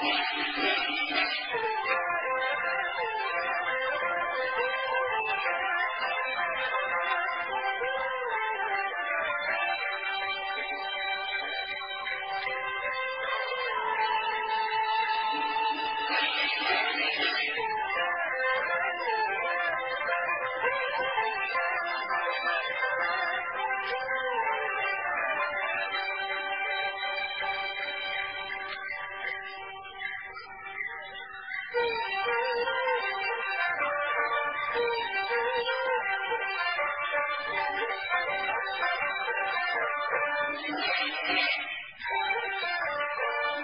Thank you.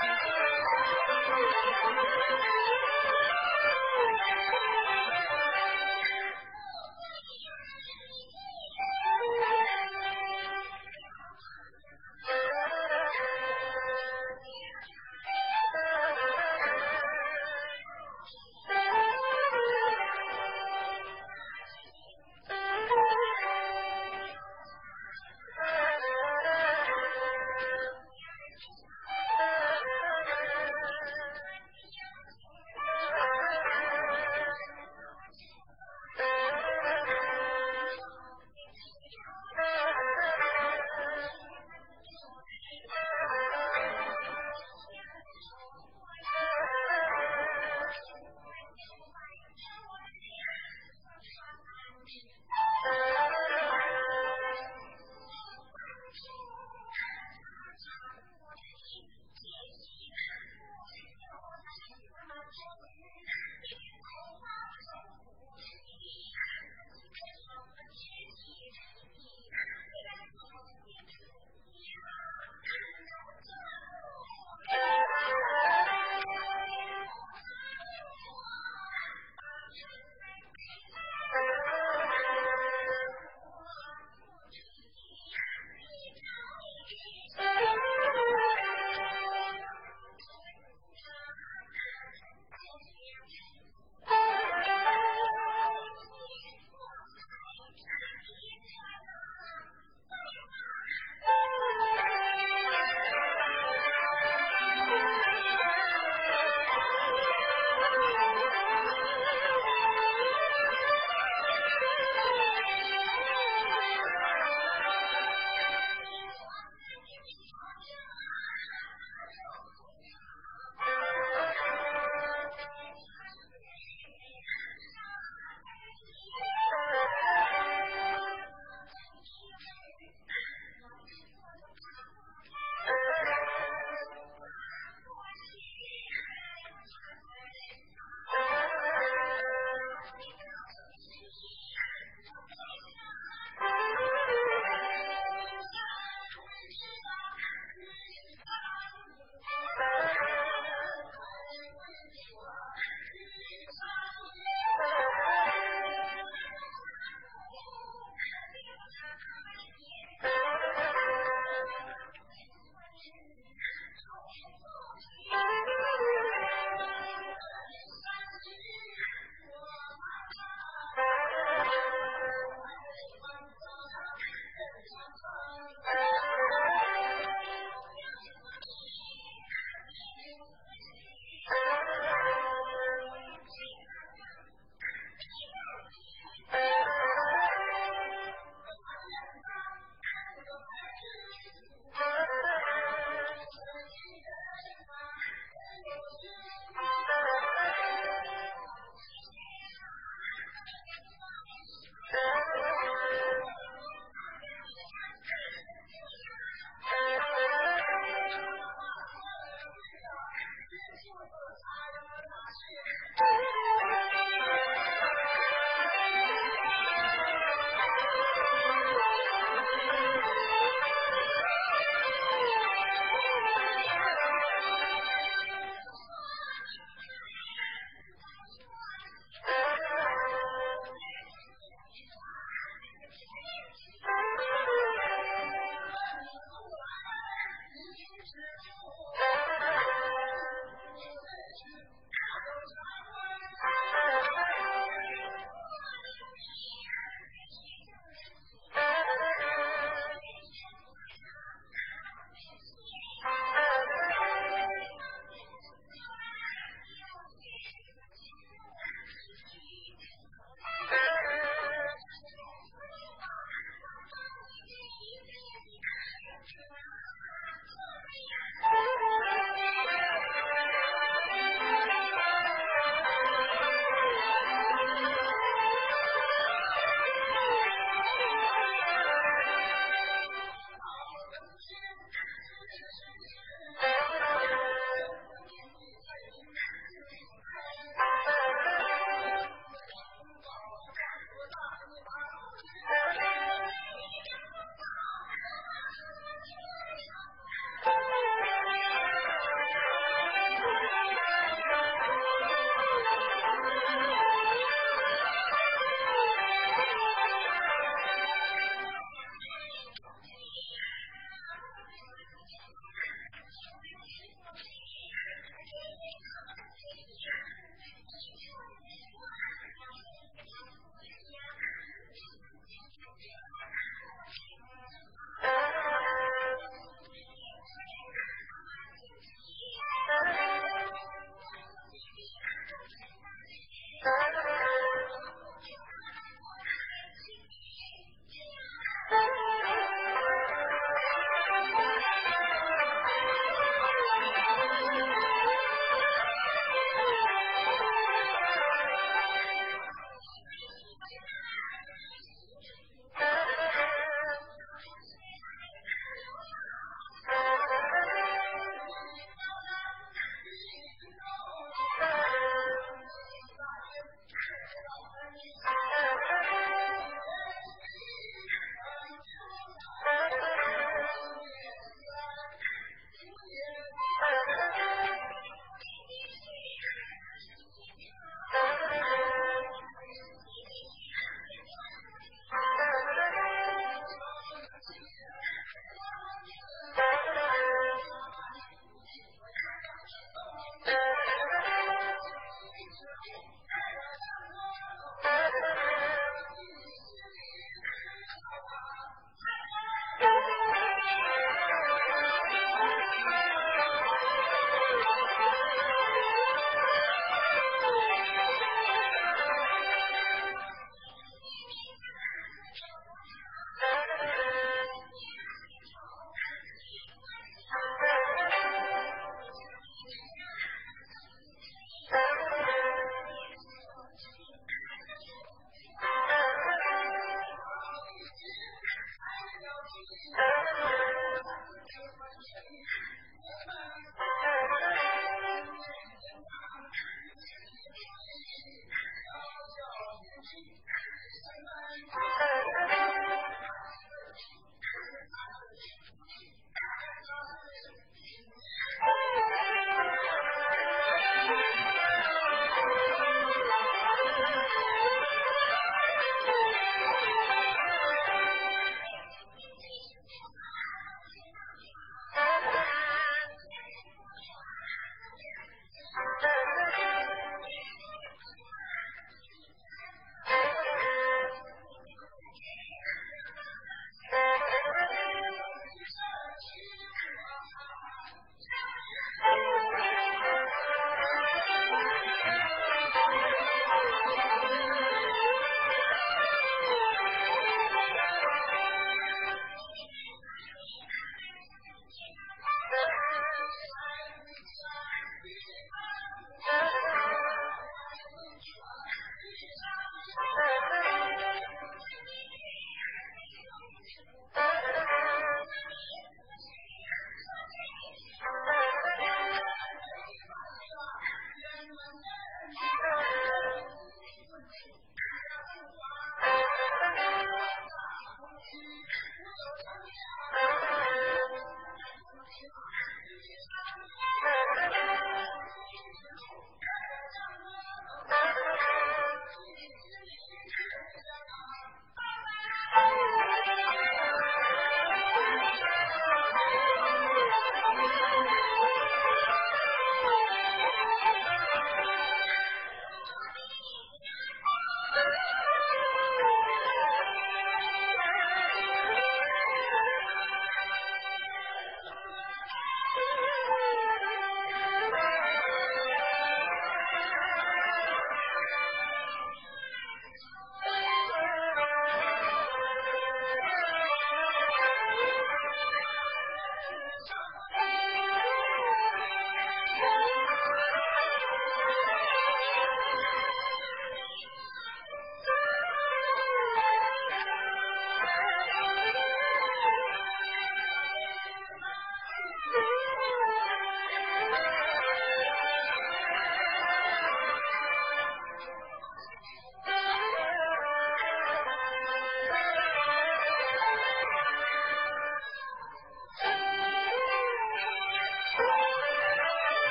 Thank you.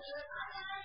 ಸಂಸ್ಕೃತಿ